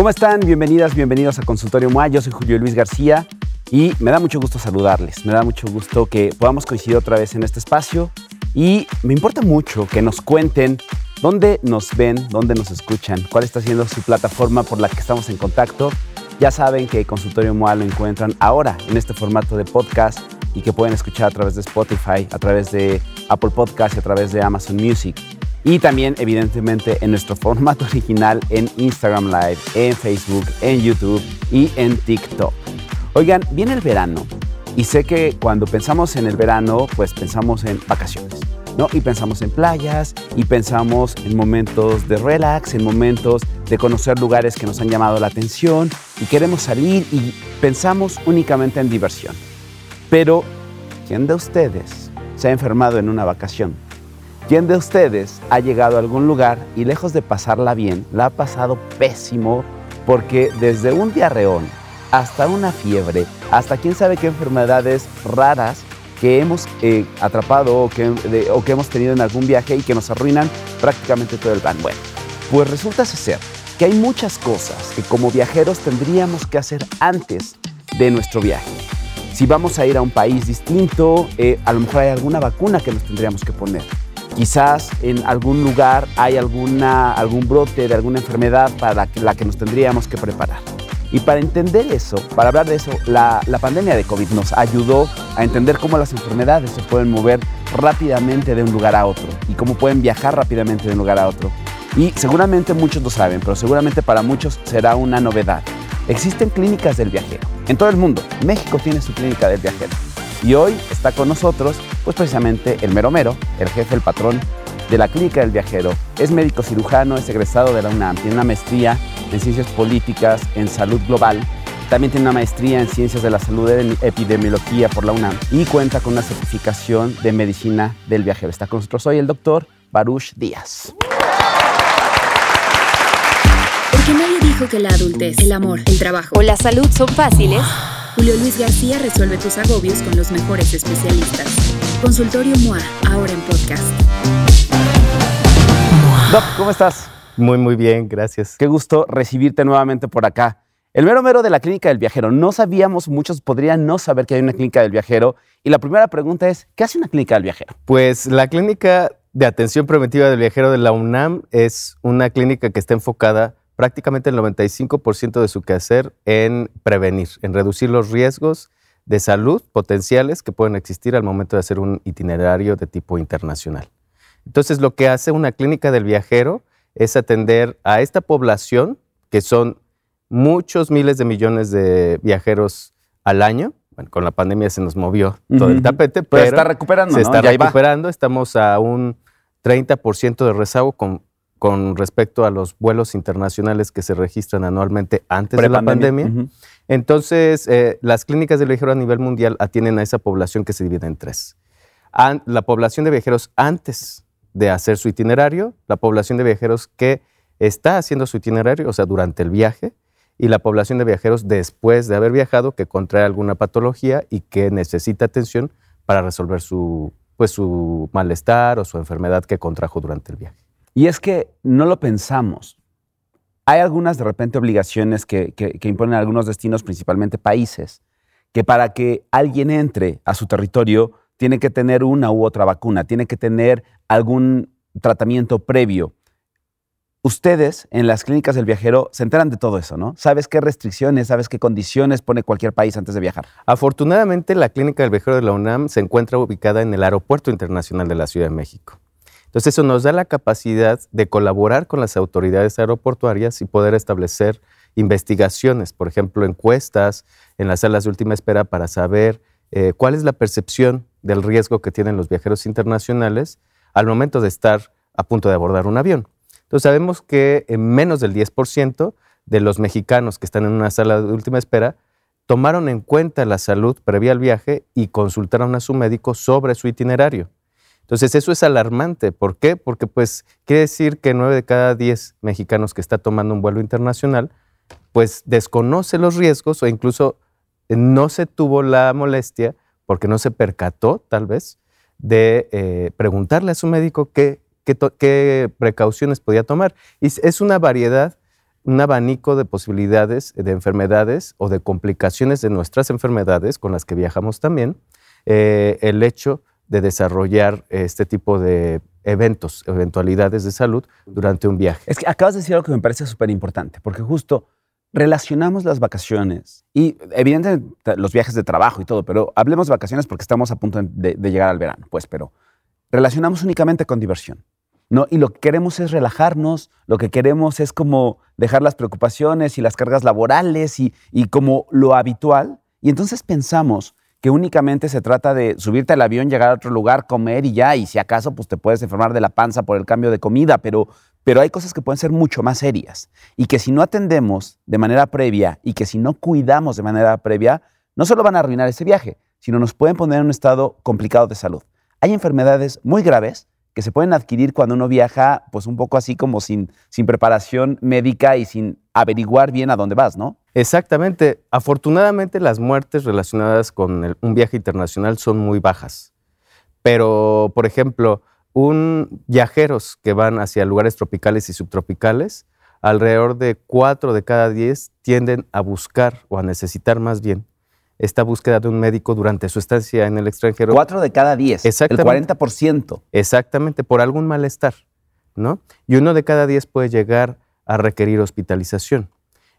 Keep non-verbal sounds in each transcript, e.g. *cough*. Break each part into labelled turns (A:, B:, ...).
A: ¿Cómo están? Bienvenidas, bienvenidos a Consultorio MOA. Yo soy Julio Luis García y me da mucho gusto saludarles. Me da mucho gusto que podamos coincidir otra vez en este espacio y me importa mucho que nos cuenten dónde nos ven, dónde nos escuchan, cuál está siendo su plataforma por la que estamos en contacto. Ya saben que Consultorio MOA lo encuentran ahora en este formato de podcast y que pueden escuchar a través de Spotify, a través de Apple Podcast y a través de Amazon Music. Y también, evidentemente, en nuestro formato original en Instagram Live, en Facebook, en YouTube y en TikTok. Oigan, viene el verano y sé que cuando pensamos en el verano, pues pensamos en vacaciones. ¿no? Y pensamos en playas y pensamos en momentos de relax, en momentos de conocer lugares que nos han llamado la atención y queremos salir y pensamos únicamente en diversión. Pero, ¿quién de ustedes se ha enfermado en una vacación? ¿Quién de ustedes ha llegado a algún lugar y lejos de pasarla bien, la ha pasado pésimo porque desde un diarreón hasta una fiebre, hasta quién sabe qué enfermedades raras que hemos eh, atrapado o que, o que hemos tenido en algún viaje y que nos arruinan prácticamente todo el plan? Bueno, pues resulta ser que hay muchas cosas que como viajeros tendríamos que hacer antes de nuestro viaje. Si vamos a ir a un país distinto, eh, a lo mejor hay alguna vacuna que nos tendríamos que poner Quizás en algún lugar hay alguna, algún brote de alguna enfermedad para la que nos tendríamos que preparar. Y para entender eso, para hablar de eso, la, la, pandemia de COVID nos ayudó a entender cómo las enfermedades se pueden mover rápidamente de un lugar a otro y cómo pueden viajar rápidamente de un lugar a otro. Y seguramente muchos lo saben, pero seguramente para muchos será una novedad. Existen clínicas del viajero en todo el mundo. México tiene su clínica del viajero. Y hoy está con nosotros, pues precisamente el mero mero, el jefe, el patrón de la Clínica del Viajero. Es médico cirujano, es egresado de la UNAM, tiene una maestría en ciencias políticas, en salud global. También tiene una maestría en ciencias de la salud y epidemiología por la UNAM y cuenta con una certificación de medicina del viajero. Está con nosotros hoy el doctor Baruch Díaz.
B: Porque nadie dijo que la adultez, el amor, el trabajo o la salud son fáciles. Julio Luis García resuelve tus agobios con los mejores especialistas. Consultorio MOA, ahora en podcast.
A: Doc, ¿cómo estás?
C: Muy, muy bien, gracias.
A: Qué gusto recibirte nuevamente por acá. El mero mero de la clínica del viajero. No sabíamos, muchos podrían no saber que hay una clínica del viajero. Y la primera pregunta es, ¿qué hace una clínica del viajero?
C: Pues la clínica de atención preventiva del viajero de la UNAM es una clínica que está enfocada prácticamente el 95% de su quehacer en prevenir, en reducir los riesgos de salud potenciales que pueden existir al momento de hacer un itinerario de tipo internacional. Entonces, lo que hace una clínica del viajero es atender a esta población, que son muchos miles de millones de viajeros al año. Bueno, con la pandemia se nos movió todo el tapete, pero,
A: se está recuperando.
C: Se está recuperando. Estamos a un 30% de rezago con con respecto a los vuelos internacionales que se registran anualmente antes de la pandemia. Entonces, eh, las clínicas de viajeros a nivel mundial atienden a esa población que se divide en tres. la población de viajeros antes de hacer su itinerario, la población de viajeros que está haciendo su itinerario, o sea, durante el viaje, y la población de viajeros después de haber viajado que contrae alguna patología y que necesita atención para resolver su, pues, su malestar o su enfermedad que contrajo durante el viaje.
A: Y es que no lo pensamos. Hay algunas de repente obligaciones que, imponen algunos destinos, principalmente países, que para que alguien entre a su territorio tiene que tener una u otra vacuna, tiene que tener algún tratamiento previo. Ustedes en las clínicas del viajero se enteran de todo eso, ¿no? ¿Sabes qué restricciones, sabes qué condiciones pone cualquier país antes de viajar?
C: Afortunadamente, la clínica del viajero de la UNAM se encuentra ubicada en el Aeropuerto Internacional de la Ciudad de México. Entonces eso nos da la capacidad de colaborar con las autoridades aeroportuarias y poder establecer investigaciones, por ejemplo, encuestas en las salas de última espera para saber eh, cuál es la percepción del riesgo que tienen los viajeros internacionales al momento de estar a punto de abordar un avión. Entonces sabemos que en menos del 10% de los mexicanos que están en una sala de última espera tomaron en cuenta la salud previa al viaje y consultaron a su médico sobre su itinerario. Entonces eso es alarmante. ¿Por qué? Porque pues quiere decir que nueve de cada diez mexicanos que está tomando un vuelo internacional pues desconoce los riesgos o incluso no se tuvo la molestia porque no se percató tal vez de eh, preguntarle a su médico qué, qué, precauciones podía tomar. Y es una variedad un abanico de posibilidades de enfermedades o de complicaciones de nuestras enfermedades con las que viajamos también, eh, el hecho de desarrollar este tipo de eventos, eventualidades de salud durante un viaje.
A: Es que acabas de decir algo que me parece súper importante, porque justo relacionamos las vacaciones y evidentemente los viajes de trabajo y todo, pero hablemos de vacaciones porque estamos a punto de, de llegar al verano, pues, pero relacionamos únicamente con diversión. ¿no? Y lo que queremos es relajarnos, lo que queremos es como dejar las preocupaciones y las cargas laborales y, y como lo habitual. Y entonces pensamos que únicamente se trata de subirte al avión, llegar a otro lugar, comer y ya, y si acaso pues te puedes enfermar de la panza por el cambio de comida, pero, pero hay cosas que pueden ser mucho más serias y que si no atendemos de manera previa y que si no cuidamos de manera previa, no solo van a arruinar ese viaje, sino nos pueden poner en un estado complicado de salud. Hay enfermedades muy graves que se pueden adquirir cuando uno viaja, pues un poco así como sin, sin preparación médica y sin averiguar bien a dónde vas, ¿no?
C: Exactamente. Afortunadamente las muertes relacionadas con un viaje internacional son muy bajas. Pero, por ejemplo, un, viajeros que van hacia lugares tropicales y subtropicales, alrededor de cuatro de cada diez tienden a buscar o a necesitar más bien esta búsqueda de un médico durante su estancia en el extranjero.
A: Cuatro de cada diez, Exactamente. el 40%.
C: Exactamente, por algún malestar, ¿no? Y uno de cada diez puede llegar a requerir hospitalización.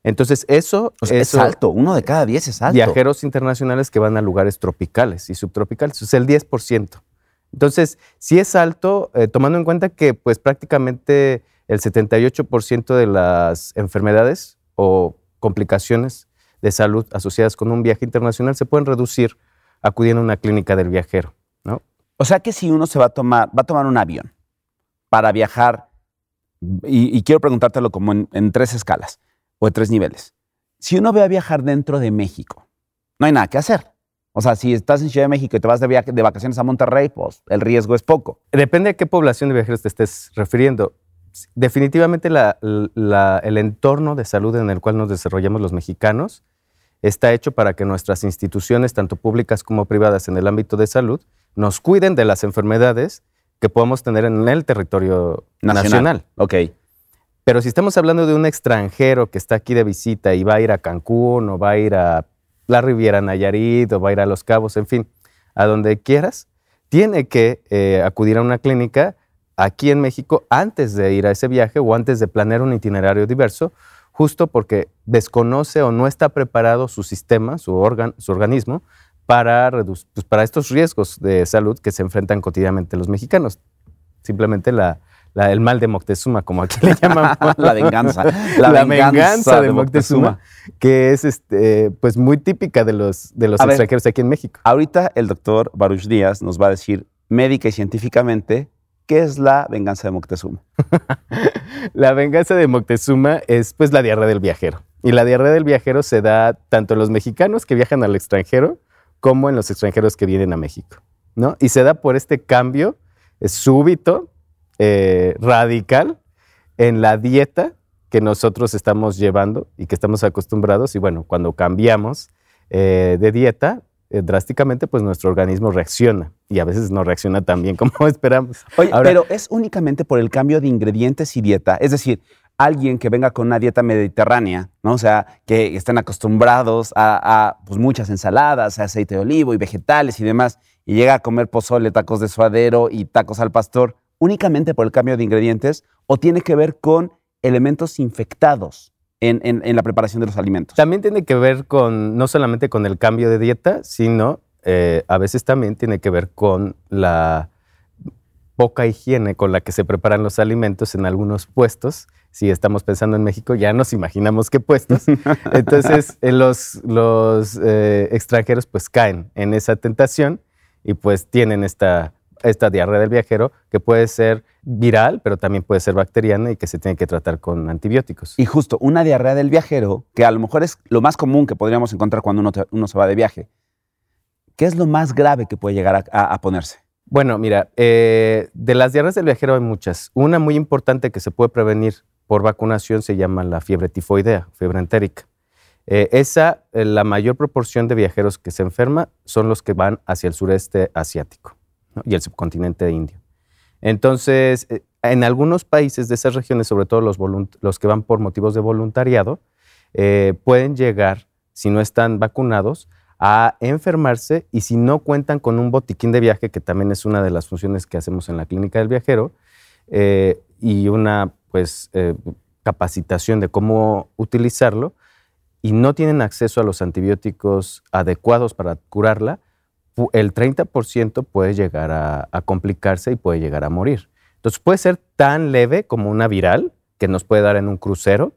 C: Entonces, eso,
A: es alto, uno de cada diez es alto.
C: Viajeros internacionales que van a lugares tropicales y subtropicales, es el 10%. Entonces, sí es alto, eh, tomando en cuenta que pues prácticamente el 78% de las enfermedades o complicaciones de salud asociadas con un viaje internacional se pueden reducir acudiendo a una clínica del viajero. ¿no?
A: O sea que si uno se va a tomar, va a tomar un avión para viajar, y, quiero preguntártelo como en, tres escalas o en tres niveles. Si uno va a viajar dentro de México, no hay nada que hacer. O sea, si estás en Ciudad de México y te vas de, de vacaciones a Monterrey, pues el riesgo es poco.
C: Depende a qué población de viajeros te estés refiriendo. Definitivamente el entorno de salud en el cual nos desarrollamos los mexicanos está hecho para que nuestras instituciones, tanto públicas como privadas en el ámbito de salud, nos cuiden de las enfermedades que podamos tener en el territorio nacional.
A: Ok.
C: Pero si estamos hablando de un extranjero que está aquí de visita y va a ir a Cancún o va a ir a la Riviera Nayarit o va a ir a Los Cabos, en fin, a donde quieras, tiene que eh, acudir a una clínica aquí en México antes de ir a ese viaje o antes de planear un itinerario diverso justo porque desconoce o no está preparado su sistema, su, su organismo, para, pues, para estos riesgos de salud que se enfrentan cotidianamente los mexicanos. Simplemente la, el mal de Moctezuma, como aquí le *laughs* llamamos.
A: la venganza.
C: La, *laughs* venganza, de, Moctezuma, que es este, pues muy típica de los, de los extranjeros aquí en México.
A: Ahorita el doctor Baruch Díaz nos va a decir médica y científicamente ¿Qué es la venganza de Moctezuma? *laughs*
C: la venganza de Moctezuma es pues la diarrea del viajero. Y la diarrea del viajero se da tanto en los mexicanos que viajan al extranjero como en los extranjeros que vienen a México. ¿no? Y se da por este cambio súbito, eh, radical, en la dieta que nosotros estamos llevando y que estamos acostumbrados. Y bueno, cuando cambiamos eh, de dieta, eh, drásticamente, pues nuestro organismo reacciona y a veces no reacciona tan bien como *laughs* esperamos.
A: Oye, pero es únicamente por el cambio de ingredientes y dieta. Es decir, alguien que venga con una dieta mediterránea, ¿no? O sea, que estén acostumbrados a, pues, muchas ensaladas, aceite de olivo y vegetales y demás, y llega a comer pozole, tacos de suadero y tacos al pastor, únicamente por el cambio de ingredientes, o tiene que ver con elementos infectados en, la preparación de los alimentos.
C: También tiene que ver con, no solamente con el cambio de dieta, sino eh, a veces también tiene que ver con la poca higiene con la que se preparan los alimentos en algunos puestos. Si estamos pensando en México, ya nos imaginamos qué puestos. *laughs* Entonces, eh, los, los eh, extranjeros pues caen en esa tentación y pues tienen esta esta diarrea del viajero que puede ser viral, pero también puede ser bacteriana y que se tiene que tratar con antibióticos.
A: Y justo una diarrea del viajero, que a lo mejor es lo más común que podríamos encontrar cuando uno, se va de viaje, ¿qué es lo más grave que puede llegar a, ponerse?
C: Bueno, mira, eh, de las diarreas del viajero hay muchas. Una muy importante que se puede prevenir por vacunación se llama la fiebre tifoidea, fiebre entérica. Eh, esa, eh, la mayor proporción de viajeros que se enferma son los que van hacia el sureste asiático y el subcontinente indio. Entonces, eh, en algunos países de esas regiones, sobre todo los, que van por motivos de voluntariado, eh, pueden llegar, si no están vacunados, a enfermarse y si no cuentan con un botiquín de viaje, que también es una de las funciones que hacemos en la clínica del viajero, eh, y una pues, capacitación de cómo utilizarlo, y no tienen acceso a los antibióticos adecuados para curarla, el 30% puede llegar a, complicarse y puede llegar a morir. Entonces puede ser tan leve como una viral que nos puede dar en un crucero,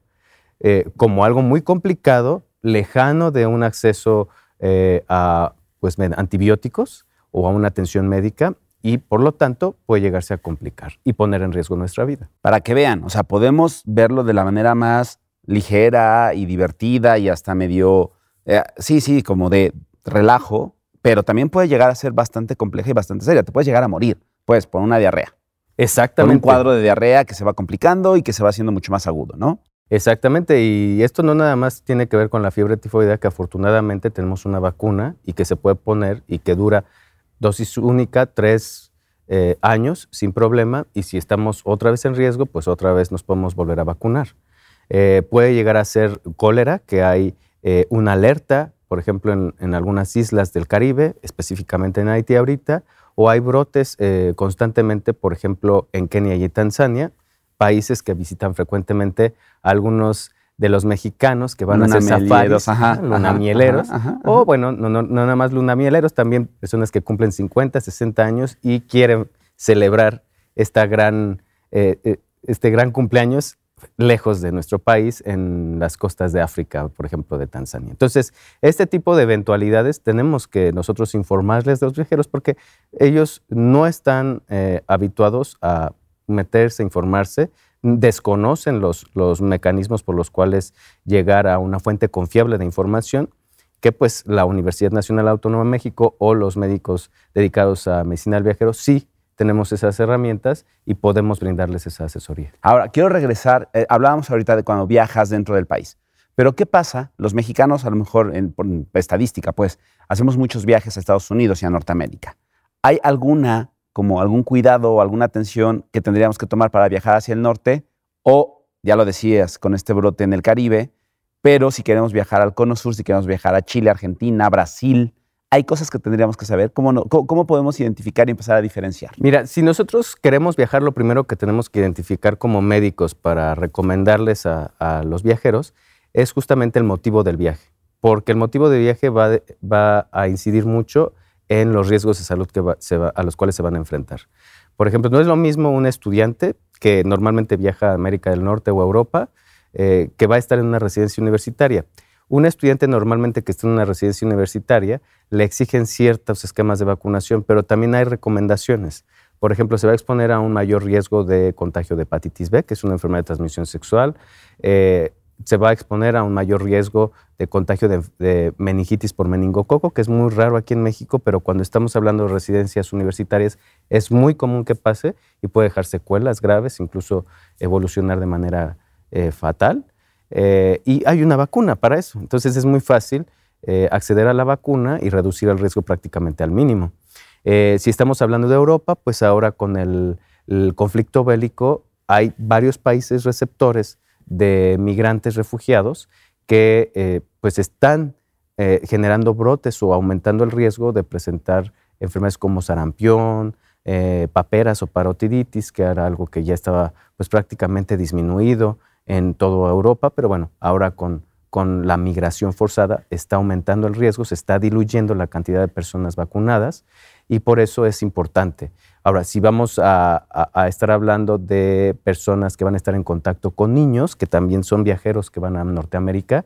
C: eh, como algo muy complicado, lejano de un acceso eh, a pues, antibióticos o a una atención médica y por lo tanto puede llegarse a complicar y poner en riesgo nuestra vida.
A: Para que vean, o sea, podemos verlo de la manera más ligera y divertida y hasta medio, eh, sí, sí, como de relajo, pero también puede llegar a ser bastante compleja y bastante seria. Te puedes llegar a morir, pues, por una diarrea.
C: Exactamente.
A: Por un cuadro de diarrea que se va complicando y que se va haciendo mucho más agudo, ¿no?
C: Exactamente, y esto no nada más tiene que ver con la fiebre tifoidea, que afortunadamente tenemos una vacuna y que se puede poner y que dura dosis única, tres eh, años sin problema, y si estamos otra vez en riesgo, pues otra vez nos podemos volver a vacunar. Eh, puede llegar a ser cólera, que hay eh, una alerta, por ejemplo, en, algunas islas del Caribe, específicamente en Haití ahorita, o hay brotes constantemente, por ejemplo, en Kenia y Tanzania, países que visitan frecuentemente algunos de los mexicanos que van a hacer safaris, lunamieleros, o bueno, no, no, no, nada más lunamieleros, también personas que cumplen 50, 60 años y quieren celebrar esta gran, eh, eh, este gran cumpleaños lejos de nuestro país, en las costas de África, por ejemplo, de Tanzania. Entonces, este tipo de eventualidades tenemos que nosotros informarles de los viajeros porque ellos no están eh, habituados a meterse, informarse, desconocen los, los mecanismos por los cuales llegar a una fuente confiable de información que pues la Universidad Nacional Autónoma de México o los médicos dedicados a medicina del viajero sí tenemos esas herramientas y podemos brindarles esa asesoría.
A: Ahora, quiero regresar, eh, hablábamos ahorita de cuando viajas dentro del país, pero ¿qué pasa? Los mexicanos, a lo mejor en, por estadística, pues, hacemos muchos viajes a Estados Unidos y a Norteamérica. ¿Hay alguna como algún cuidado o alguna atención que tendríamos que tomar para viajar hacia el norte o, ya lo decías, con este brote en el Caribe, pero si queremos viajar al Cono Sur, si queremos viajar a Chile, Argentina, Brasil, hay cosas que tendríamos que saber. ¿Cómo, podemos identificar y empezar a diferenciar?
C: Mira, si nosotros queremos viajar, lo primero que tenemos que identificar como médicos para recomendarles a, los viajeros es justamente el motivo del viaje, porque el motivo de viaje va, a incidir mucho en los riesgos de salud a los cuales se van a enfrentar. Por ejemplo, no es lo mismo un estudiante que normalmente viaja a América del Norte o a Europa, eh, que va a estar en una residencia universitaria. Un estudiante normalmente que está en una residencia universitaria le exigen ciertos esquemas de vacunación, pero también hay recomendaciones. Por ejemplo, se va a exponer a un mayor riesgo de contagio de hepatitis B, que es una enfermedad de transmisión sexual. Eh, se va a exponer a un mayor riesgo de contagio de, meningitis por meningococo, que es muy raro aquí en México, pero cuando estamos hablando de residencias universitarias es muy común que pase y puede dejar secuelas graves, incluso evolucionar de manera eh, fatal. Eh, y hay una vacuna para eso, entonces es muy fácil eh, acceder a la vacuna y reducir el riesgo prácticamente al mínimo. si estamos hablando de Europa, pues ahora con el conflicto bélico hay varios países receptores de migrantes refugiados que eh, pues están eh, generando brotes o aumentando el riesgo de presentar enfermedades como sarampión, eh, paperas o parotiditis, que era algo que ya estaba pues prácticamente disminuido en toda Europa, pero bueno, ahora con, con la migración forzada está aumentando el riesgo, se está diluyendo la cantidad de personas vacunadas y por eso es importante. Ahora, si vamos a, estar hablando de personas que van a estar en contacto con niños, que también son viajeros que van a Norteamérica,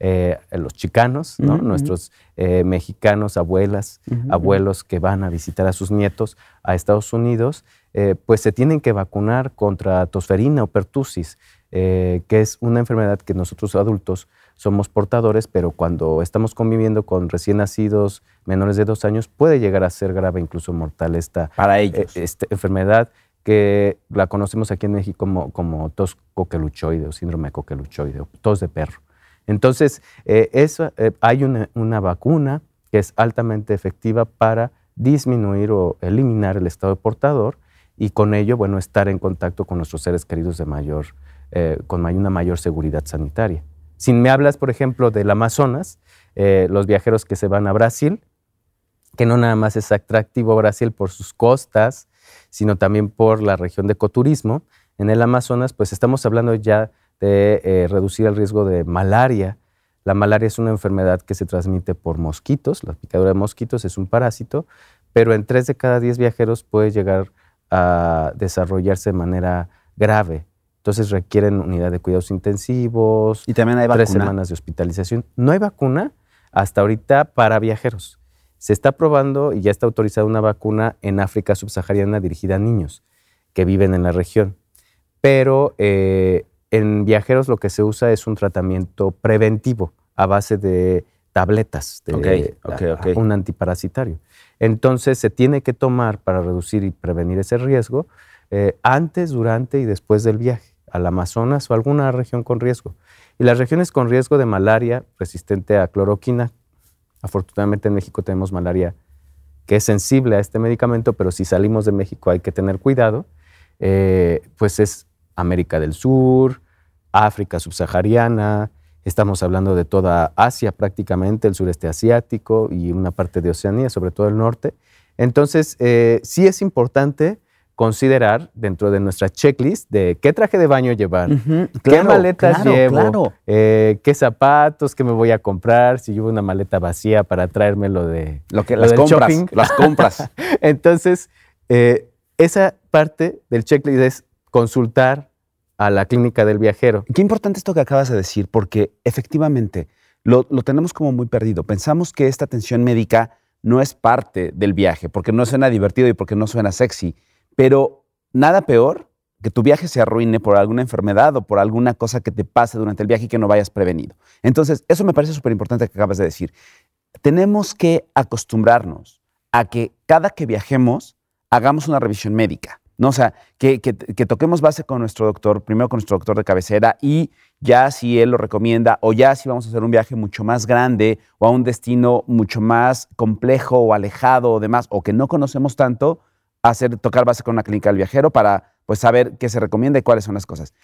C: eh, los chicanos, nuestros eh, mexicanos, abuelas, abuelos que van a visitar a sus nietos a Estados Unidos, eh, pues se tienen que vacunar contra tosferina o pertussis, que es una enfermedad que nosotros adultos somos portadores, pero cuando estamos conviviendo con recién nacidos menores de dos años, puede llegar a ser grave, incluso mortal, esta,
A: Para
C: eh, esta enfermedad que la conocemos aquí en México como, como tos coqueluchoide o síndrome coqueluchoide o tos de perro. Entonces, eh, eh, hay una, una, vacuna que es altamente efectiva para disminuir o eliminar el estado de portador y con ello, bueno, estar en contacto con nuestros seres queridos de mayor, eh, con una mayor seguridad sanitaria. Si me hablas, por ejemplo, del Amazonas, los viajeros que se van a Brasil, que no nada más es atractivo Brasil por sus costas, sino también por la región de ecoturismo. En el Amazonas, pues estamos hablando ya de eh, reducir el riesgo de malaria. La malaria es una enfermedad que se transmite por mosquitos, la picadura de mosquitos es un parásito, pero en tres de cada diez viajeros puede llegar a desarrollarse de manera grave. Entonces requieren unidad de cuidados intensivos.
A: Y también hay
C: vacuna. Tres semanas de hospitalización. No hay vacuna hasta ahorita para viajeros. Se está probando y ya está autorizada una vacuna en África subsahariana dirigida a niños que viven en la región. Pero eh, en viajeros lo que se usa es un tratamiento preventivo a base de tabletas, de un antiparasitario. Entonces se tiene que tomar para reducir y prevenir ese riesgo eh, antes, durante y después del viaje al Amazonas o alguna región con riesgo. Y las regiones con riesgo de malaria resistente a cloroquina, afortunadamente en México tenemos malaria que es sensible a este medicamento, pero si salimos de México hay que tener cuidado, eh, pues es América del Sur, África subsahariana, estamos hablando de toda Asia prácticamente, el sureste asiático y una parte de Oceanía, sobre todo el norte. Entonces, eh, sí es importante considerar dentro de nuestra checklist de qué traje de baño llevar, qué maletas llevo, eh, qué zapatos, qué me voy a comprar, si llevo una maleta vacía para traérmelo de
A: lo que las compras, las *laughs* compras.
C: Entonces, eh, esa parte del checklist es consultar a la clínica del viajero.
A: Qué importante esto que acabas de decir, porque efectivamente lo, lo tenemos como muy perdido. Pensamos que esta atención médica no es parte del viaje, porque no suena divertido y porque no suena sexy pero nada peor que tu viaje se arruine por alguna enfermedad o por alguna cosa que te pase durante el viaje y que no vayas prevenido. Entonces, eso me parece súper importante que acabas de decir. Tenemos que acostumbrarnos a que cada que viajemos hagamos una revisión médica. ¿No? O sea, que, que, toquemos base con nuestro doctor, primero con nuestro doctor de cabecera y ya si él lo recomienda o ya si vamos a hacer un viaje mucho más grande o a un destino mucho más complejo o alejado o demás o que no conocemos tanto, hacer, tocar base con una clínica del viajero para pues, saber qué se recomienda y cuáles son las cosas.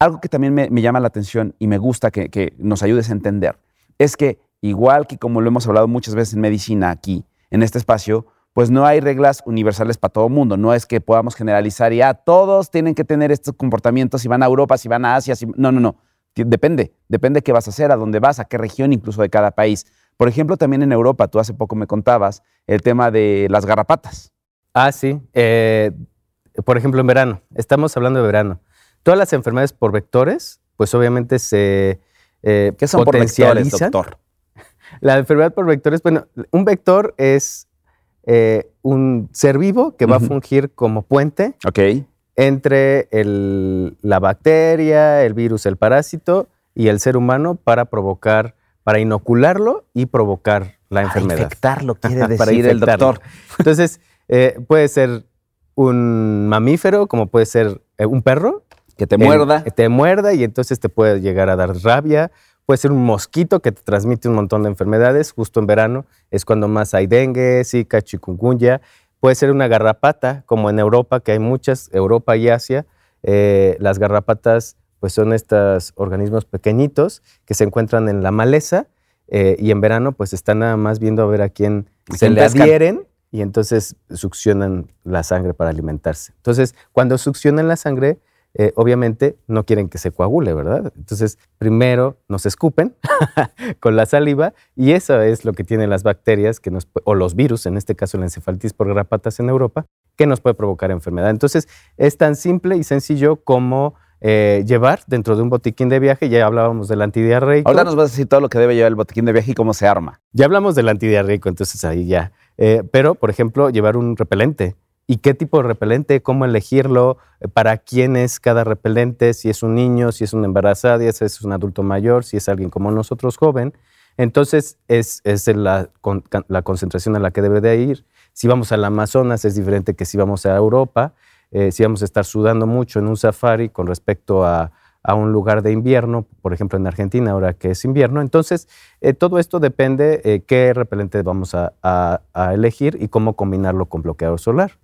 A: Algo que también me, llama la atención y me gusta que, que, nos ayudes a entender es que, igual que como lo hemos hablado muchas veces en medicina aquí, en este espacio, pues no hay reglas universales para todo el mundo. No es que podamos generalizar y ya ah, todos tienen que tener estos comportamientos si van a Europa, si van a Asia. Si... No, no, no. Depende. Depende qué vas a hacer, a dónde vas, a qué región incluso de cada país. Por ejemplo, también en Europa, tú hace poco me contabas el tema de las garrapatas.
C: Ah, sí. Eh, por ejemplo, en verano. Estamos hablando de verano. Todas las enfermedades por vectores, pues obviamente se
A: eh, ¿Qué son por vectores, doctor? *laughs*
C: La enfermedad por vectores, bueno, un vector es eh, un ser vivo que va a fungir como puente entre la bacteria, el virus, el parásito y el ser humano para provocar, para inocularlo y provocar la enfermedad.
A: Para infectarlo, quiere *laughs* decir el doctor.
C: Entonces, eh, puede ser un mamífero, como puede ser eh, un perro.
A: Que te muerda.
C: Que te muerda y entonces te puede llegar a dar rabia. Puede ser un mosquito que te transmite un montón de enfermedades. Justo en verano es cuando más hay dengue, zika, chikungunya. Puede ser una garrapata, como en Europa, que hay muchas, Europa y Asia. Eh, las garrapatas pues son estos organismos pequeñitos que se encuentran en la maleza y en verano pues están nada más viendo a ver a quién se le adhieren y entonces succionan la sangre para alimentarse. Entonces, cuando succionan la sangre, eh, obviamente no quieren que se coagule, ¿verdad? Entonces, primero nos escupen *laughs* con la saliva y eso es lo que tienen las bacterias que nos, o los virus, en este caso la encefalitis por garrapatas en Europa, que nos puede provocar enfermedad. Entonces, es tan simple y sencillo como eh, llevar dentro de un botiquín de viaje. Ya hablábamos del antidiarreico.
A: Ahora nos vas a decir todo lo que debe llevar el botiquín de viaje y cómo se arma.
C: Ya hablamos del antidiarreico, entonces ahí ya eh, pero, por ejemplo, llevar un repelente. ¿Y qué tipo de repelente? ¿Cómo elegirlo? Eh, ¿Para quién es cada repelente? Si es un niño, si es una embarazada, si es un adulto mayor, si es alguien como nosotros joven. Entonces, es, la, concentración a la que debe de ir. Si vamos al Amazonas es diferente que si vamos a Europa. Eh, si vamos a estar sudando mucho en un safari con respecto a, a un lugar de invierno, por ejemplo en Argentina ahora que es invierno. Entonces, eh, todo esto depende eh, qué repelente vamos a, elegir y cómo combinarlo con bloqueador solar.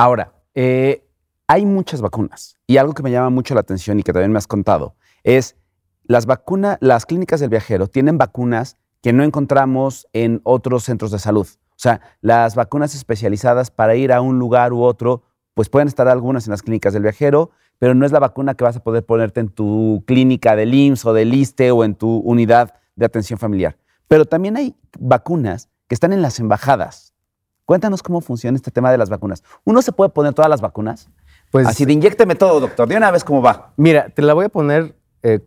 A: Ahora, eh, hay muchas vacunas y algo que me llama mucho la atención y que también me has contado es las vacunas, las clínicas del viajero tienen vacunas que no encontramos en otros centros de salud. O sea, las vacunas especializadas para ir a un lugar u otro, pues pueden estar algunas en las clínicas del viajero, pero no es la vacuna que vas a poder ponerte en tu clínica del IMSS o del ISTE o en tu unidad de atención familiar. Pero también hay vacunas que están en las embajadas. Cuéntanos cómo funciona este tema de las vacunas. ¿Uno se puede poner todas las vacunas? Pues, Así de inyecteme todo, doctor. De una vez, ¿cómo va?
C: Mira, te la voy a poner eh,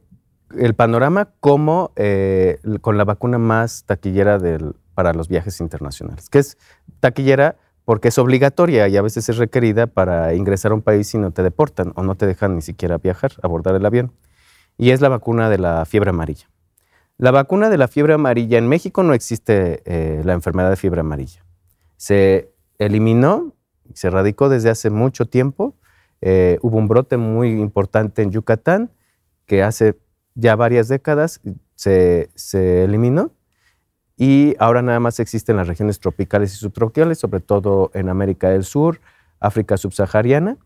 C: el panorama como eh, con la vacuna más taquillera para los viajes internacionales, que es taquillera porque es obligatoria y a veces es requerida para ingresar a un país y no te deportan o no te dejan ni siquiera viajar, abordar el avión. Y es la vacuna de la fiebre amarilla. La vacuna de la fiebre amarilla, en México no existe eh, la enfermedad de fiebre amarilla. Se eliminó, se erradicó desde hace mucho tiempo eh, hubo un brote muy importante en Yucatán que hace ya varias décadas se, eliminó y ahora nada más existe en las regiones tropicales y subtropicales, sobre todo en América del Sur, África subsahariana.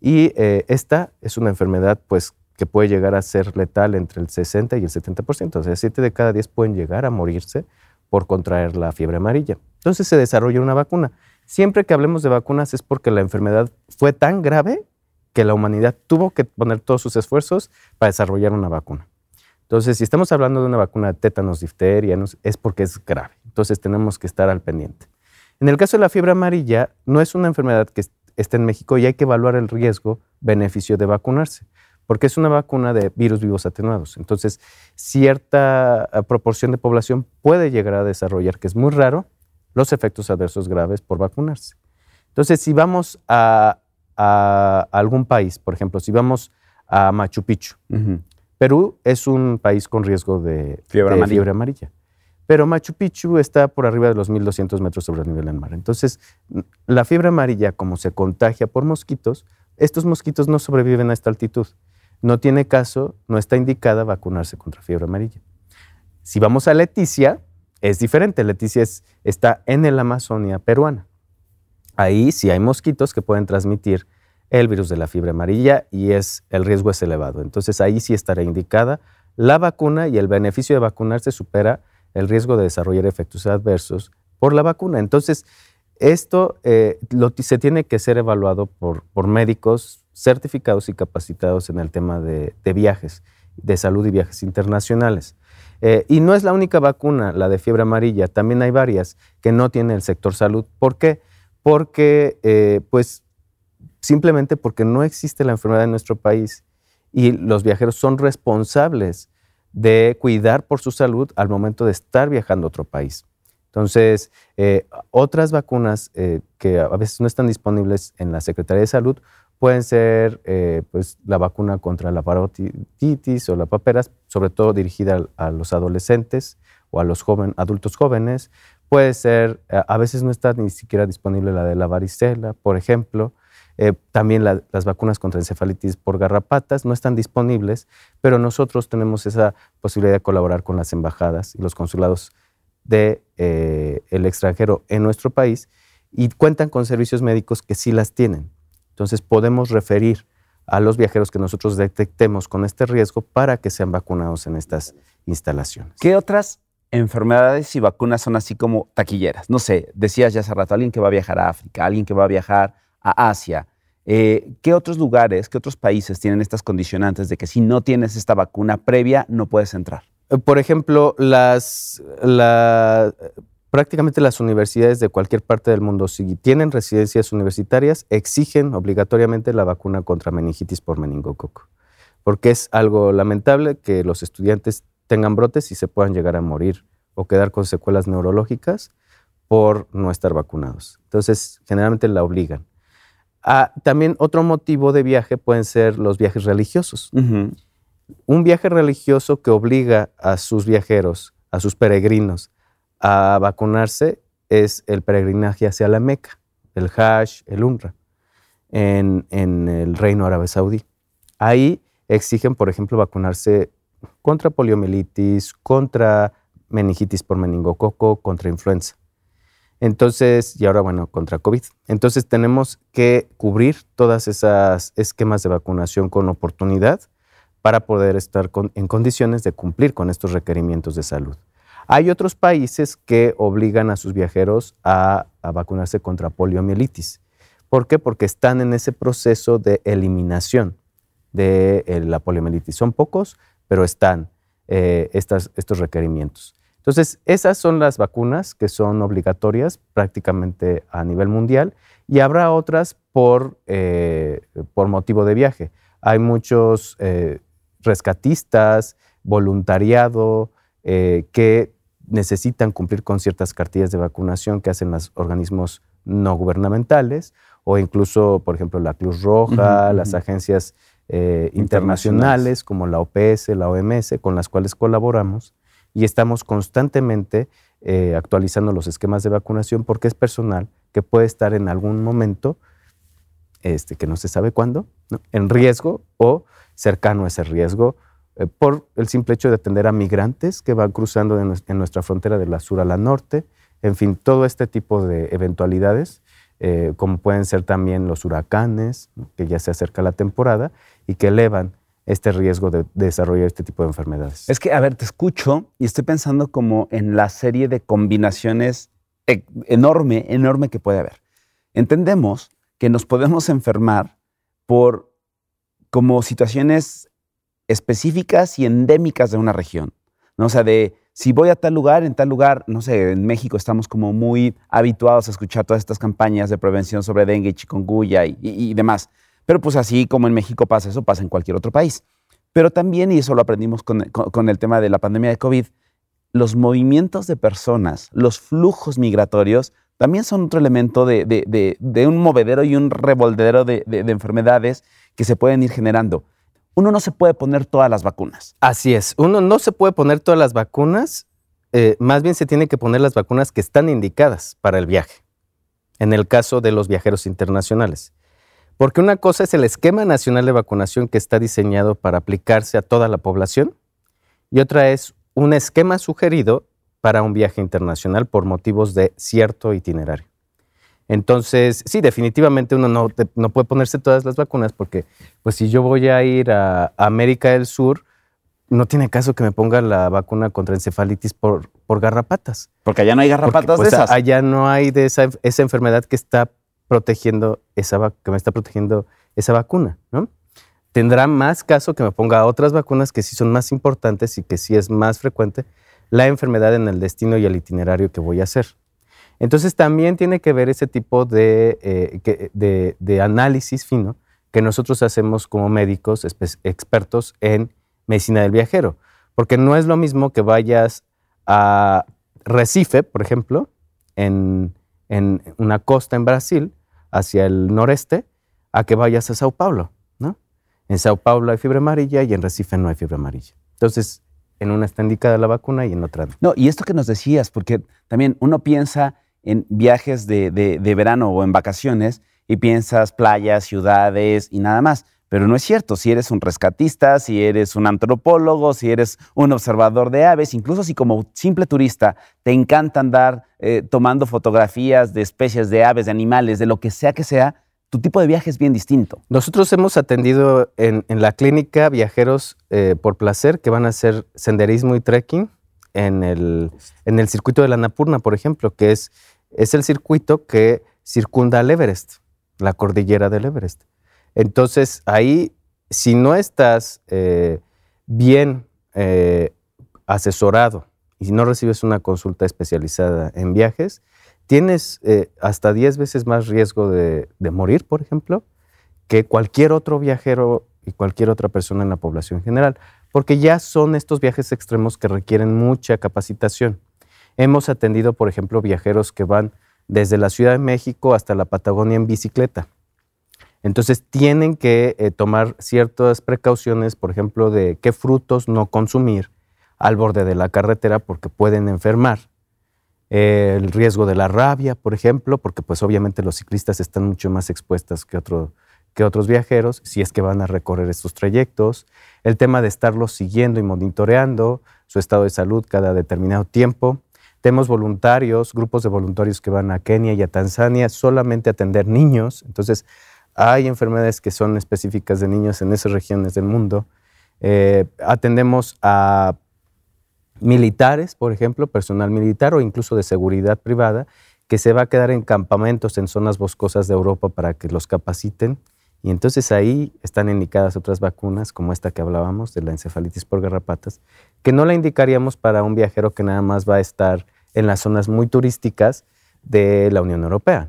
C: Y eh, esta es una enfermedad pues, que puede llegar a ser letal entre el 60 y el 70%. O sea, 7 de cada 10 pueden llegar a morirse por contraer la fiebre amarilla. Entonces se desarrolla una vacuna. Siempre que hablemos de vacunas es porque la enfermedad fue tan grave que la humanidad tuvo que poner todos sus esfuerzos para desarrollar una vacuna. Entonces, si estamos hablando de una vacuna de tétanos, difteria, es porque es grave. Entonces, tenemos que estar al pendiente. En el caso de la fiebre amarilla, no es una enfermedad que esté en México y hay que evaluar el riesgo-beneficio de vacunarse, porque es una vacuna de virus vivos atenuados. Entonces, cierta eh, proporción de población puede llegar a desarrollar, que es muy raro, los efectos adversos graves por vacunarse. Entonces, si vamos a a, algún país, por ejemplo, si vamos a Machu Picchu, Perú es un país con riesgo de fiebre, amarilla. Pero Machu Picchu está por arriba de los 1.200 metros sobre el nivel del mar. Entonces, la fiebre amarilla, como se contagia por mosquitos, estos mosquitos no sobreviven a esta altitud. No tiene caso, no está indicada vacunarse contra fiebre amarilla. Si vamos a Leticia, es diferente. Leticia está en el Amazonia peruana. Ahí sí hay mosquitos que pueden transmitir el virus de la fiebre amarilla y es, el riesgo es elevado. Entonces ahí sí estará indicada la vacuna y el beneficio de vacunarse supera el riesgo de desarrollar efectos adversos por la vacuna. Entonces, esto eh, se tiene que ser evaluado por, médicos certificados y capacitados en el tema de, viajes, de salud y viajes internacionales. Eh, y no es la única vacuna, la de fiebre amarilla, también hay varias que no tiene el sector salud. ¿Por qué? porque, eh, pues, simplemente porque no existe la enfermedad en nuestro país y los viajeros son responsables de cuidar por su salud al momento de estar viajando a otro país. Entonces, eh, otras vacunas eh, que a veces no están disponibles en la Secretaría de Salud pueden ser pues, la vacuna contra la parotiditis o la paperas, sobre todo dirigida a, los adolescentes o a los adultos jóvenes. Puede ser, eh, a veces no está ni siquiera disponible la de la varicela, por ejemplo. Eh, también las vacunas contra encefalitis por garrapatas no están disponibles, pero nosotros tenemos esa posibilidad de colaborar con las embajadas y los consulados de, eh, extranjero en nuestro país y cuentan con servicios médicos que sí las tienen. Entonces podemos referir a los viajeros que nosotros detectemos con este riesgo para que sean vacunados en estas instalaciones.
A: ¿Qué otras enfermedades y vacunas son así como taquilleras. No sé, decías ya hace rato, alguien que va a viajar a África, alguien que va a viajar a Asia. Eh, ¿Qué otros lugares, qué otros países tienen estas condicionantes de que si no tienes esta vacuna previa no puedes entrar?
C: Por ejemplo, las, prácticamente las universidades de cualquier parte del mundo, si tienen residencias universitarias, exigen obligatoriamente la vacuna contra meningitis por meningococo, porque es algo lamentable que los estudiantes tengan brotes y se puedan llegar a morir o quedar con secuelas neurológicas por no estar vacunados. Entonces, generalmente la obligan. Ah, también otro motivo de viaje pueden ser los viajes religiosos. Un viaje religioso que obliga a sus viajeros, a sus peregrinos, a vacunarse es el peregrinaje hacia la Meca, el Hajj, el Umrah, en, en el Reino Árabe Saudí. Ahí exigen, por ejemplo, vacunarse contra poliomielitis, contra meningitis por meningococo, contra influenza. Entonces, y ahora, bueno, contra COVID. Entonces, tenemos que cubrir todas esas esquemas de vacunación con oportunidad para poder estar en condiciones de cumplir con estos requerimientos de salud. Hay otros países que obligan a sus viajeros a, vacunarse contra poliomielitis. ¿Por qué? Porque están en ese proceso de eliminación de eh, la poliomielitis. Son pocos, pero están eh, estos requerimientos. Entonces, esas son las vacunas que son obligatorias prácticamente a nivel mundial y habrá otras por, eh, por motivo de viaje. Hay muchos rescatistas, voluntariado, eh, que necesitan cumplir con ciertas cartillas de vacunación que hacen los organismos no gubernamentales o incluso, por ejemplo, la Cruz Roja, las agencias eh, internacionales. como la OPS, la OMS, con las cuales colaboramos y estamos constantemente eh, actualizando los esquemas de vacunación porque es personal que puede estar en algún momento, este, que no se sabe cuándo, en riesgo o cercano a ese riesgo eh, por el simple hecho de atender a migrantes que van cruzando en nuestra frontera de la sur a la norte, en fin, todo este tipo de eventualidades, eh, como pueden ser también los huracanes, que ya se acerca la temporada, y que elevan este riesgo de, desarrollar este tipo de enfermedades.
A: Es que, a ver, te escucho y estoy pensando como en la serie de combinaciones e, enorme, enorme que puede haber. Entendemos que nos podemos enfermar por como situaciones específicas y endémicas de una región. ¿no? O sea, de si voy a tal lugar, en tal lugar, no sé, en México estamos como muy habituados a escuchar todas estas campañas de prevención sobre dengue y chikungunya y, demás. Pero pues así como en México pasa eso, pasa en cualquier otro país. Pero también, y eso lo aprendimos con, el tema de la pandemia de COVID, los movimientos de personas, los flujos migratorios, también son otro elemento de, un movedero y un revoldero de, enfermedades que se pueden ir generando uno no se puede poner todas las vacunas.
C: Así es, uno no se puede poner todas las vacunas, eh, más bien se tiene que poner las vacunas que están indicadas para el viaje, en el caso de los viajeros internacionales. Porque una cosa es el esquema nacional de vacunación que está diseñado para aplicarse a toda la población y otra es un esquema sugerido para un viaje internacional por motivos de cierto itinerario. Entonces, sí, definitivamente uno no, no, puede ponerse todas las vacunas porque, pues si yo voy a ir a América del Sur, no tiene caso que me ponga la vacuna contra encefalitis por, por garrapatas.
A: Porque allá no hay garrapatas de pues, esas.
C: Allá no hay de esa, esa enfermedad que está protegiendo esa que me está protegiendo esa vacuna, ¿no? Tendrá más caso que me ponga otras vacunas que sí son más importantes y que sí es más frecuente la enfermedad en el destino y el itinerario que voy a hacer. Entonces también tiene que ver ese tipo eh, de, análisis fino que nosotros hacemos como médicos expertos en medicina del viajero, porque no es lo mismo que vayas a Recife, por ejemplo, en, una costa en Brasil, hacia el noreste, a que vayas a Sao Paulo, ¿no? En Sao Paulo hay fiebre amarilla y en Recife no hay fiebre amarilla. Entonces, en una está indicada la vacuna y en otra no.
A: No, y esto que nos decías, porque también uno piensa en viajes de, verano o en vacaciones y piensas playas, ciudades y nada más. Pero no es cierto, si eres un rescatista, si eres un antropólogo, si eres un observador de aves, incluso si como simple turista te encanta andar eh, tomando fotografías de especies de aves, de animales, de lo que sea que sea, tu tipo de viaje es bien distinto.
C: Nosotros hemos atendido en, la clínica viajeros eh, por placer que van a hacer senderismo y trekking en el, en el circuito de la Napurna, por ejemplo, que es es el circuito que circunda al Everest, la cordillera del Everest. Entonces, ahí, si no estás eh, bien eh, asesorado y no recibes una consulta especializada en viajes, tienes eh, hasta 10 veces más riesgo de, morir, por ejemplo, que cualquier otro viajero y cualquier otra persona en la población general, porque ya son estos viajes extremos que requieren mucha capacitación. Hemos atendido, por ejemplo, viajeros que van desde la Ciudad de México hasta la Patagonia en bicicleta. Entonces tienen que eh, tomar ciertas precauciones, por ejemplo, de qué frutos no consumir al borde de la carretera porque pueden enfermar. El riesgo de la rabia, por ejemplo, porque pues obviamente los ciclistas están mucho más expuestos que, que otros viajeros si es que van a recorrer estos trayectos. El tema de estarlos siguiendo y monitoreando su estado de salud cada determinado tiempo Tenemos voluntarios, grupos de voluntarios que van a Kenia y a Tanzania solamente a atender niños. Entonces, hay enfermedades que son específicas de niños en esas regiones del mundo. Eh, atendemos a militares, por ejemplo, personal militar o incluso de seguridad privada, que se va a quedar en campamentos en zonas boscosas de Europa para que los capaciten. Y entonces ahí están indicadas otras vacunas, como esta que hablábamos, de la encefalitis por garrapatas, que no la indicaríamos para un viajero que nada más va a estar en las zonas muy turísticas de la Unión Europea.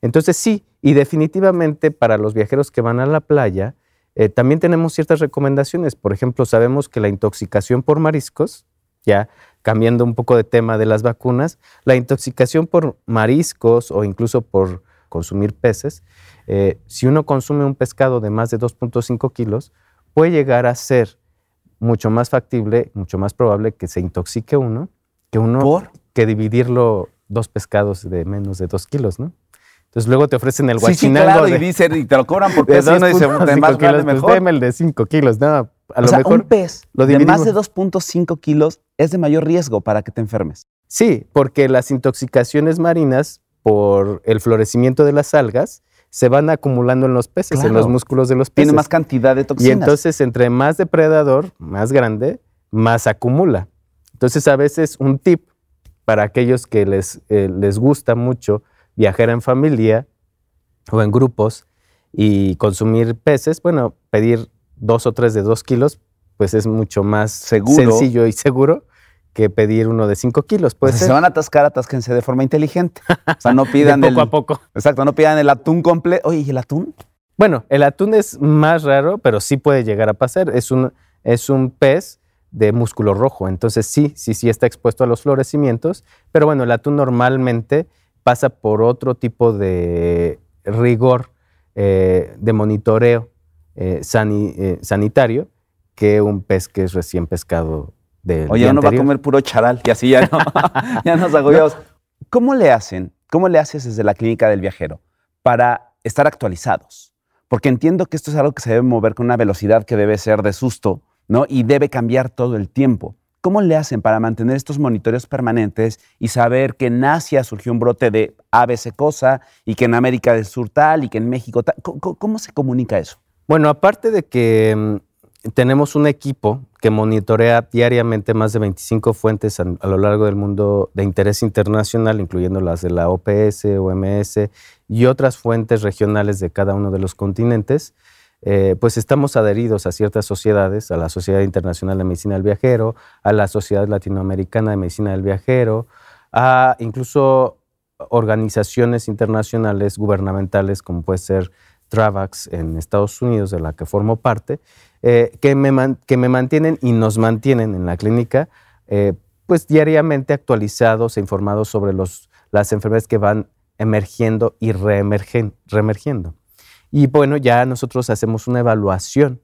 C: Entonces sí, y definitivamente para los viajeros que van a la playa, eh, también tenemos ciertas recomendaciones. Por ejemplo, sabemos que la intoxicación por mariscos, ya cambiando un poco de tema de las vacunas, la intoxicación por mariscos o incluso por consumir peces, eh, si uno consume un pescado de más de 2.5 kilos, puede llegar a ser mucho más factible, mucho más probable que se intoxique uno, que uno que dividirlo dos pescados de menos de 2 kilos, ¿no? Entonces luego te ofrecen el guachinango.
A: Sí, sí, y, te lo cobran. *laughs*
C: Uno dice, de más kilos, pues mejor. el de 5 kilos. No,
A: a lo mejor un pez de más de 2.5 kilos es de mayor riesgo para que te enfermes.
C: Sí, porque las intoxicaciones marinas por el florecimiento de las algas se van acumulando en los peces, en los músculos de los peces.
A: Tiene más cantidad de toxinas.
C: Y entonces, entre más depredador, más grande, más acumula. Entonces, a veces un tip para aquellos que les, eh, les gusta mucho viajar en familia o en grupos y consumir peces, bueno, pedir dos o tres de dos kilos, pues es mucho más sencillo y seguro que pedir uno de 5 kilos. Puede
A: Si se van a atascar, atásquense de forma inteligente. O sea, no *laughs* pidan
C: poco a poco.
A: Exacto, no pidan el atún completo. Oye, ¿y el atún?
C: Bueno, el atún es más raro, pero sí puede llegar a pasar. Es un, es un pez de músculo rojo, entonces sí, sí, sí está expuesto a los florecimientos, pero bueno, el atún normalmente pasa por otro tipo de rigor eh, de monitoreo eh, eh, sanitario que un pez que es recién pescado
A: Oye, uno va a comer puro charal y así ya, no, *laughs* ya nos agobiamos. ¿Cómo le hacen? ¿Cómo le haces desde la clínica del viajero para estar actualizados? Porque entiendo que esto es algo que se debe mover con una velocidad que debe ser de susto, ¿no? Y debe cambiar todo el tiempo. ¿Cómo le hacen para mantener estos monitoreos permanentes y saber que en Asia surgió un brote de ABC cosa y que en América del Sur tal y que en México tal? cómo se comunica eso?
C: Bueno, aparte de que mm, tenemos un equipo que monitorea diariamente más de 25 fuentes a, lo largo del mundo de interés internacional, incluyendo las de la OPS, OMS y otras fuentes regionales de cada uno de los continentes. Eh, pues estamos adheridos a ciertas sociedades, a la Sociedad Internacional de Medicina del Viajero, a la Sociedad Latinoamericana de Medicina del Viajero, a incluso organizaciones internacionales gubernamentales como puede ser Travax en Estados Unidos, de la que formo parte, eh, que, me que, me mantienen y nos mantienen en la clínica, eh, pues diariamente actualizados e informados sobre los, las enfermedades que van emergiendo y reemergiendo. Y bueno, ya nosotros hacemos una evaluación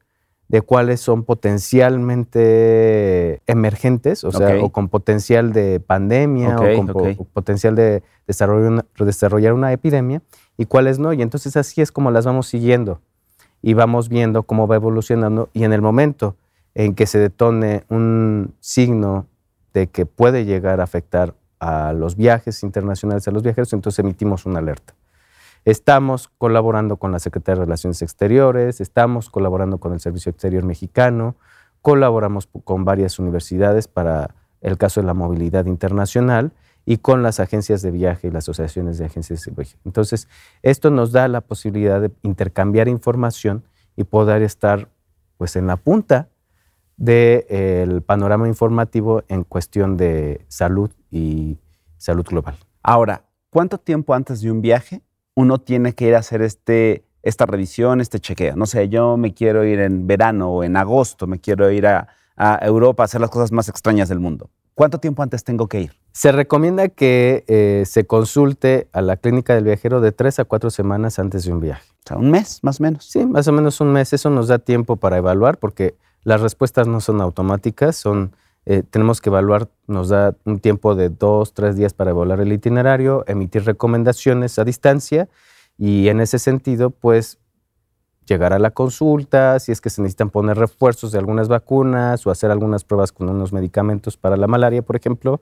C: de cuáles son potencialmente emergentes, o sea, o con potencial de pandemia, o con potencial de desarrollar una epidemia, y cuáles no. Y entonces así es como las vamos siguiendo y vamos viendo cómo va evolucionando. Y en el momento en que se detone un signo de que puede llegar a afectar a los viajes internacionales, a los viajeros, entonces emitimos una alerta. Estamos colaborando con la Secretaría de Relaciones Exteriores, estamos colaborando con el Servicio Exterior Mexicano, colaboramos con varias universidades para el caso de la movilidad internacional y con las agencias de viaje y las asociaciones de agencias de viaje. Entonces, esto nos da la posibilidad de intercambiar información y poder estar pues en la punta del panorama informativo en cuestión de salud y salud global.
A: Ahora, ¿cuánto tiempo antes de un viaje uno tiene que ir a hacer este, esta revisión, este chequeo? No sé, yo me quiero ir en verano o en agosto, me quiero ir a Europa a hacer las cosas más extrañas del mundo. ¿Cuánto tiempo antes tengo que ir?
C: Se recomienda que eh, se consulte a la clínica del viajero de tres a cuatro semanas antes de un viaje.
A: O sea, un mes más o menos.
C: Sí, más o menos un mes. Eso nos da tiempo para evaluar porque las respuestas no son automáticas, son, eh, tenemos que evaluar, nos da un tiempo de dos, tres días para evaluar el itinerario, emitir recomendaciones a distancia y en ese sentido, pues llegar a la consulta, si es que se necesitan poner refuerzos de algunas vacunas o hacer algunas pruebas con unos medicamentos para la malaria, por ejemplo,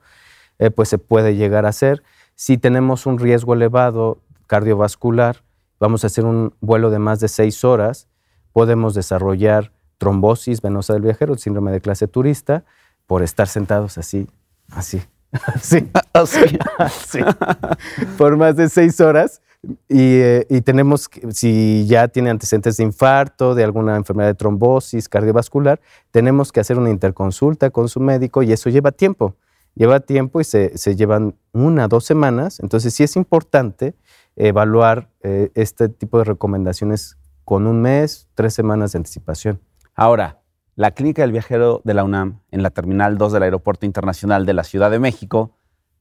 C: eh, pues se puede llegar a hacer. Si tenemos un riesgo elevado cardiovascular, vamos a hacer un vuelo de más de seis horas, podemos desarrollar trombosis venosa del viajero, el síndrome de clase turista, por estar sentados así, así, *laughs* así, *laughs* así, *laughs* así por más de seis horas. Y, eh, y, tenemos, si ya tiene antecedentes de infarto, de alguna enfermedad de trombosis cardiovascular, tenemos que hacer una interconsulta con su médico y eso lleva tiempo. Lleva tiempo y se, se llevan una, dos semanas. Entonces sí es importante evaluar eh, este tipo de recomendaciones con un mes, tres semanas de anticipación.
A: Ahora, la Clínica del Viajero de la UNAM en la Terminal 2 del Aeropuerto Internacional de la Ciudad de México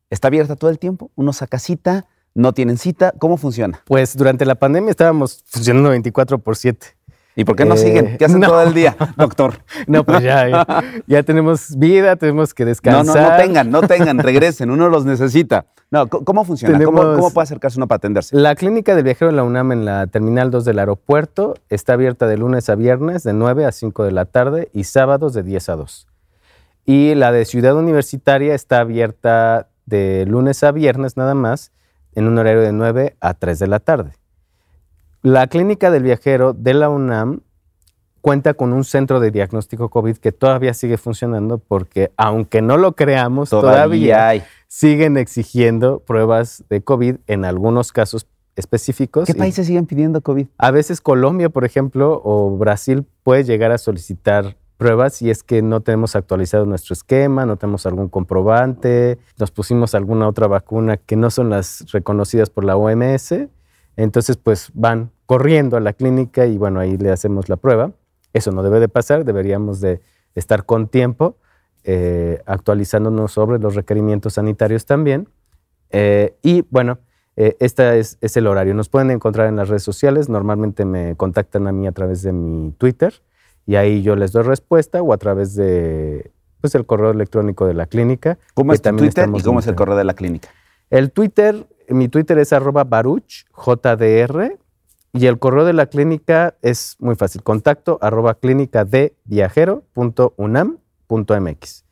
A: está abierta todo el tiempo. Uno saca cita, no tienen cita. ¿Cómo funciona?
C: Pues durante la pandemia estábamos funcionando 24 por 7.
A: ¿Y por qué no siguen? ¿Qué hacen *laughs* todo el día, *laughs* doctor?
C: No, pues ya, ya, tenemos vida, tenemos que descansar.
A: No, no, no tengan, no tengan, *laughs* regresen, uno los necesita. No, ¿cómo funciona? ¿Cómo, puede acercarse uno para atenderse?
C: La clínica del viajero de la UNAM en la Terminal 2 del aeropuerto está abierta de lunes a viernes de 9 a 5 de la tarde y sábados de 10 a 2. Y la de Ciudad Universitaria está abierta de lunes a viernes nada más en un horario de 9 a 3 de la tarde. La clínica del viajero de la UNAM cuenta con un centro de diagnóstico COVID que todavía sigue funcionando porque, aunque no lo creamos, todavía, siguen exigiendo pruebas de COVID en algunos casos específicos.
A: ¿Qué países siguen pidiendo COVID?
C: A veces Colombia, por ejemplo, o Brasil puede llegar a solicitar pruebas si es que no tenemos actualizado nuestro esquema, no tenemos algún comprobante, nos pusimos alguna otra vacuna que no son las reconocidas por la OMS entonces, pues van corriendo a la clínica y bueno, ahí le hacemos la prueba. Eso no debe de pasar, deberíamos de estar con tiempo eh, actualizándonos sobre los requerimientos sanitarios también. Eh, y bueno, eh, este es, el horario. Nos pueden encontrar en las redes sociales. Normalmente me contactan a mí a través de mi Twitter y ahí yo les doy respuesta o a través de pues, el correo electrónico de la clínica.
A: ¿Cómo es tu Twitter y cómo es el correo de la clínica?
C: El Twitter mi Twitter es arroba baruch, JDR, y el correo de la clínica es muy fácil, contacto arroba clínica de viajero.unam.mx.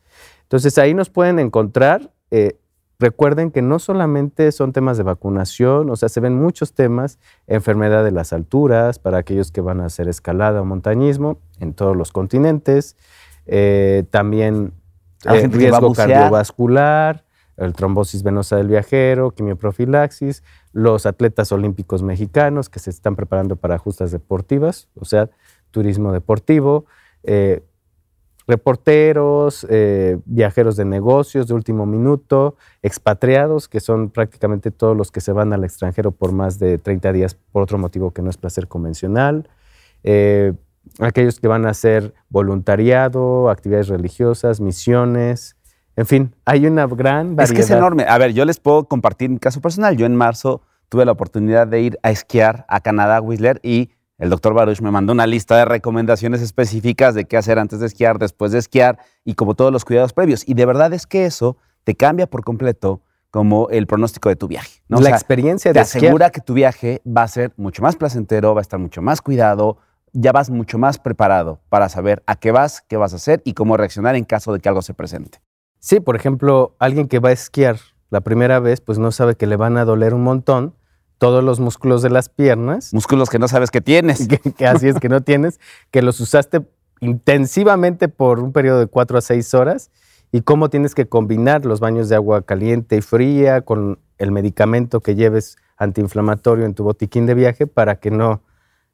C: Entonces ahí nos pueden encontrar. Eh, recuerden que no solamente son temas de vacunación, o sea, se ven muchos temas, enfermedad de las alturas, para aquellos que van a hacer escalada o montañismo en todos los continentes, eh, también eh, riesgo cardiovascular, el trombosis venosa del viajero, quimioprofilaxis, los atletas olímpicos mexicanos que se están preparando para justas deportivas, o sea, turismo deportivo, eh, reporteros, eh, viajeros de negocios de último minuto, expatriados, que son prácticamente todos los que se van al extranjero por más de 30 días por otro motivo que no es placer convencional, eh, aquellos que van a hacer voluntariado, actividades religiosas, misiones, en fin, hay una gran variedad.
A: Es que es enorme. A ver, yo les puedo compartir mi caso personal. Yo en marzo tuve la oportunidad de ir a esquiar a Canadá, Whistler, y el doctor Baruch me mandó una lista de recomendaciones específicas de qué hacer antes de esquiar, después de esquiar y como todos los cuidados previos. Y de verdad es que eso te cambia por completo como el pronóstico de tu viaje.
C: ¿no? La experiencia
A: de te asegura que tu viaje va a ser mucho más placentero, va a estar mucho más cuidado, ya vas mucho más preparado para saber a qué vas, qué vas a hacer y cómo reaccionar en caso de que algo se presente.
C: Sí, por ejemplo, alguien que va a esquiar la primera vez, pues no sabe que le van a doler un montón todos los músculos de las piernas.
A: Músculos que no sabes que tienes. *laughs*
C: Que, así es que no tienes, que los usaste intensivamente por un periodo de cuatro a seis horas y cómo tienes que combinar los baños de agua caliente y fría con el medicamento que lleves antiinflamatorio en tu botiquín de viaje para que no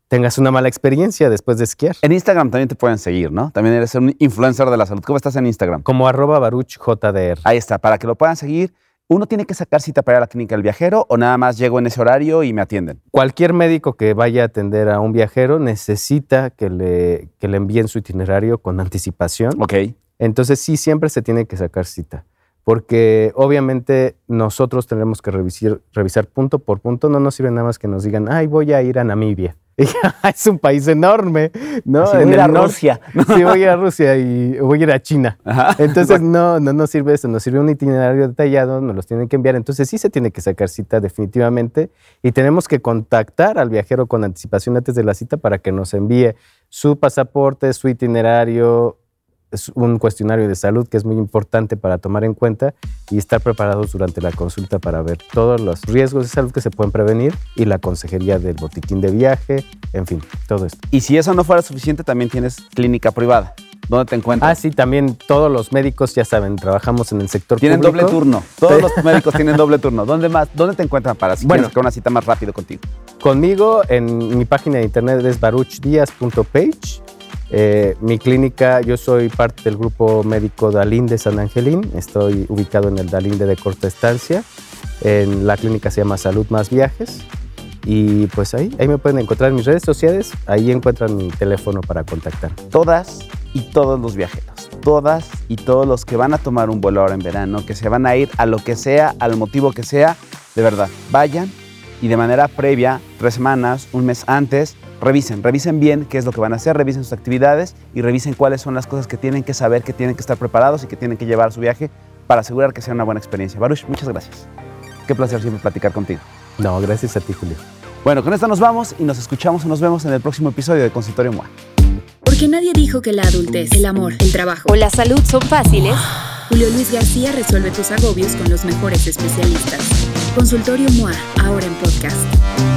C: tengas una mala experiencia después de esquiar.
A: En Instagram también te pueden seguir, ¿no? También eres un influencer de la salud. ¿Cómo estás en Instagram?
C: Como arroba baruchjdr.
A: Ahí está, para que lo puedan seguir. ¿Uno tiene que sacar cita para ir a la clínica del viajero o nada más llego en ese horario y me atienden?
C: Cualquier médico que vaya a atender a un viajero necesita que le, que le envíen su itinerario con anticipación.
A: Ok.
C: Entonces sí, siempre se tiene que sacar cita porque obviamente nosotros tendremos que revisar, revisar punto por punto. No nos sirve nada más que nos digan, ay, voy a ir a Namibia. *laughs* es un país enorme, ¿no?
A: Si voy a ir a Rusia.
C: Sí, voy a ir a Rusia y voy a ir a China. *laughs* Entonces, no, no nos sirve eso, nos sirve un itinerario detallado, nos los tienen que enviar. Entonces, sí se tiene que sacar cita definitivamente y tenemos que contactar al viajero con anticipación antes de la cita para que nos envíe su pasaporte, su itinerario, es un cuestionario de salud que es muy importante para tomar en cuenta y estar preparados durante la consulta para ver todos los riesgos de salud que se pueden prevenir y la consejería del botiquín de viaje, en fin, todo esto.
A: Y si eso no fuera suficiente, también tienes clínica privada. ¿Dónde te encuentras?
C: Ah, sí, también todos los médicos, ya saben, trabajamos en el sector
A: Tienen doble turno. Todos los médicos *laughs* tienen doble turno. ¿Dónde más? ¿Dónde te encuentran para si bueno, quieres una cita más rápido contigo?
C: Conmigo en mi página de internet es baruchdias.page eh, mi clínica, yo soy parte del grupo médico Dalín de San Angelín, estoy ubicado en el Dalín de corta estancia, en la clínica se llama Salud Más Viajes. Y pues ahí, ahí me pueden encontrar en mis redes sociales, ahí encuentran mi teléfono para contactar.
A: Todas y todos los viajeros, todas y todos los que van a tomar un vuelo ahora en verano, que se van a ir a lo que sea, al motivo que sea, de verdad, vayan y de manera previa, tres semanas, un mes antes, revisen, revisen bien qué es lo que van a hacer, revisen sus actividades y revisen cuáles son las cosas que tienen que saber, que tienen que estar preparados y que tienen que llevar a su viaje para asegurar que sea una buena experiencia. Baruch, muchas gracias. Qué placer siempre platicar contigo.
C: No, gracias a ti, Julio.
A: Bueno, con esto nos vamos y nos escuchamos o nos vemos en el próximo episodio de Consultorio MOA.
B: Porque nadie dijo que la adultez, el amor, el trabajo o la salud son fáciles. Julio Luis García resuelve tus agobios con los mejores especialistas. Consultorio MOA, ahora en podcast.